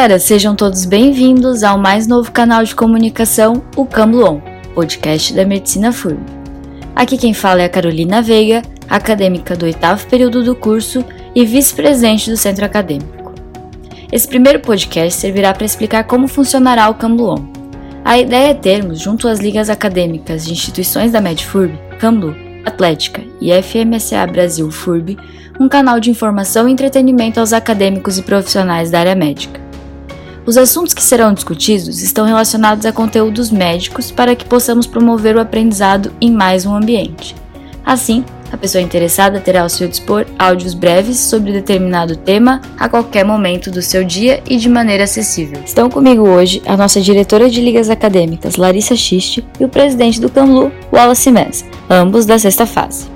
galera, sejam todos bem-vindos ao mais novo canal de comunicação, o Cambluon, podcast da Medicina FURB. Aqui quem fala é a Carolina Veiga, acadêmica do oitavo período do curso e vice-presidente do centro acadêmico. Esse primeiro podcast servirá para explicar como funcionará o Cambluon. A ideia é termos, junto às ligas acadêmicas de instituições da MedFurb, Camblu, Atlética e FMSA Brasil FURB, um canal de informação e entretenimento aos acadêmicos e profissionais da área médica. Os assuntos que serão discutidos estão relacionados a conteúdos médicos para que possamos promover o aprendizado em mais um ambiente. Assim, a pessoa interessada terá ao seu dispor áudios breves sobre determinado tema a qualquer momento do seu dia e de maneira acessível. Estão comigo hoje a nossa diretora de ligas acadêmicas, Larissa Xiste, e o presidente do CAMLU, Wallace Mez, ambos da sexta fase.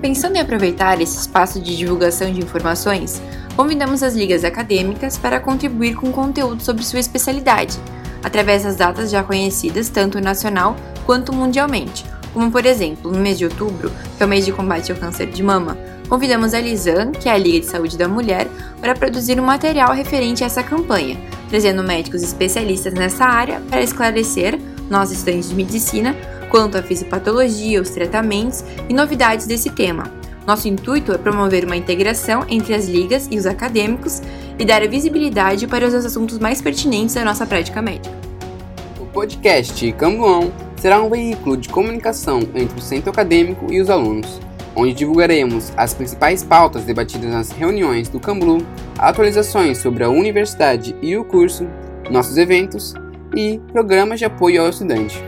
Pensando em aproveitar esse espaço de divulgação de informações, convidamos as ligas acadêmicas para contribuir com conteúdo sobre sua especialidade, através das datas já conhecidas tanto nacional quanto mundialmente, como por exemplo, no mês de outubro, que é o mês de combate ao câncer de mama, convidamos a Lisan, que é a Liga de Saúde da Mulher, para produzir um material referente a essa campanha, trazendo médicos especialistas nessa área para esclarecer, nós estudantes de medicina, quanto à fisiopatologia, os tratamentos e novidades desse tema. Nosso intuito é promover uma integração entre as ligas e os acadêmicos e dar visibilidade para os assuntos mais pertinentes da nossa prática médica. O podcast Cambuão será um veículo de comunicação entre o centro acadêmico e os alunos, onde divulgaremos as principais pautas debatidas nas reuniões do Camblu, atualizações sobre a universidade e o curso, nossos eventos e programas de apoio ao estudante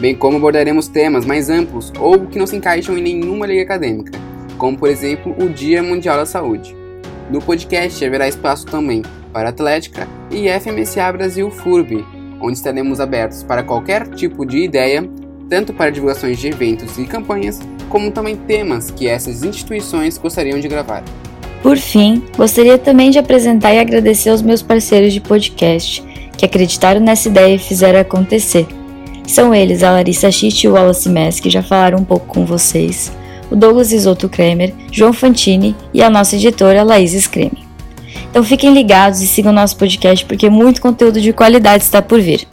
bem como abordaremos temas mais amplos ou que não se encaixam em nenhuma liga acadêmica, como por exemplo o Dia Mundial da Saúde. No podcast haverá espaço também para Atlética e FMSA Brasil FURB, onde estaremos abertos para qualquer tipo de ideia, tanto para divulgações de eventos e campanhas, como também temas que essas instituições gostariam de gravar. Por fim, gostaria também de apresentar e agradecer aos meus parceiros de podcast que acreditaram nessa ideia e fizeram acontecer. São eles a Larissa Schitt e o Wallace Mess, que já falaram um pouco com vocês, o Douglas Isoto Kramer, João Fantini e a nossa editora Laís Screme. Então fiquem ligados e sigam nosso podcast porque muito conteúdo de qualidade está por vir.